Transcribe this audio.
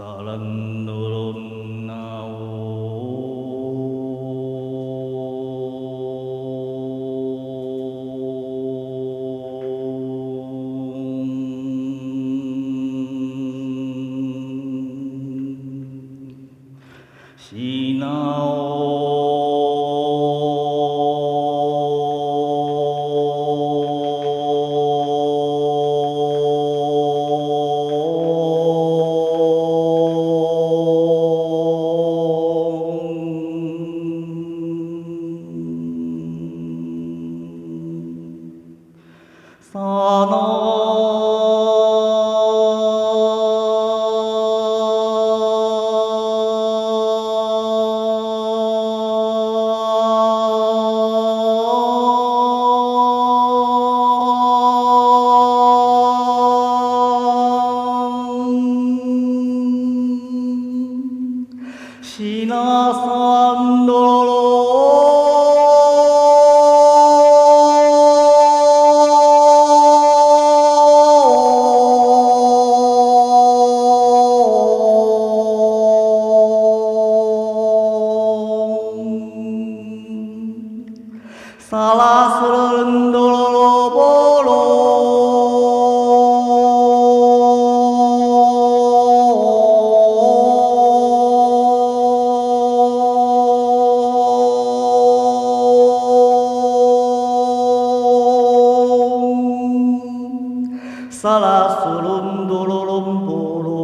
sarang nurun nao She now Sana. Shinasana. 사라스런 도로로 사라스런 도로롬보